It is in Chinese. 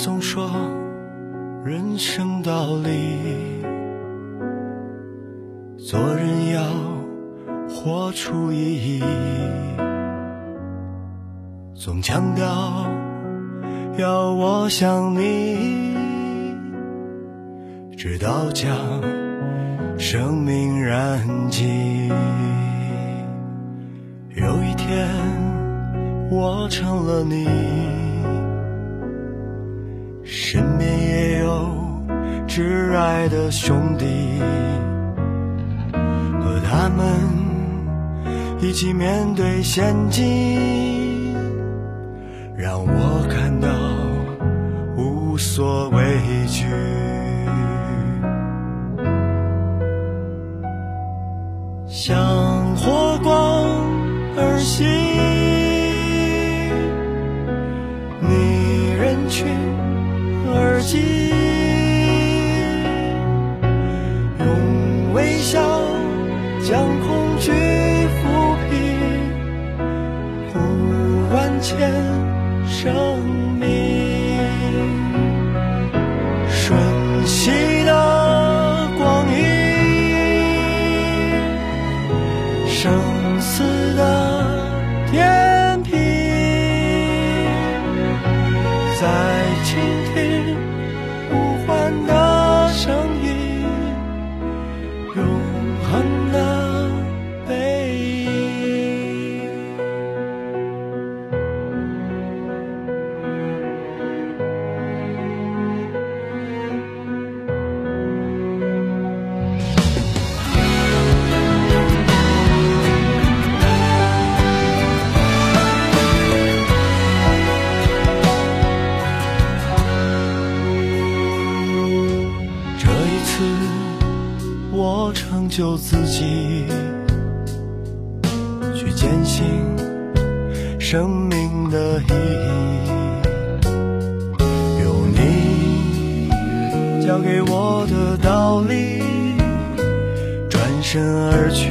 总说人生道理，做人要活出意义，总强调要我想你，直到将生命燃尽。有一天，我成了你。挚爱的兄弟，和他们一起面对险境，让我感到无所畏惧。向火光而行，逆人群。而进，将恐惧抚平，不万千生命，瞬息的光阴，生死的天平，在倾听。呼唤的声音，永恒的次，我成就自己，去坚信生命的意义。有你教给我的道理，转身而去，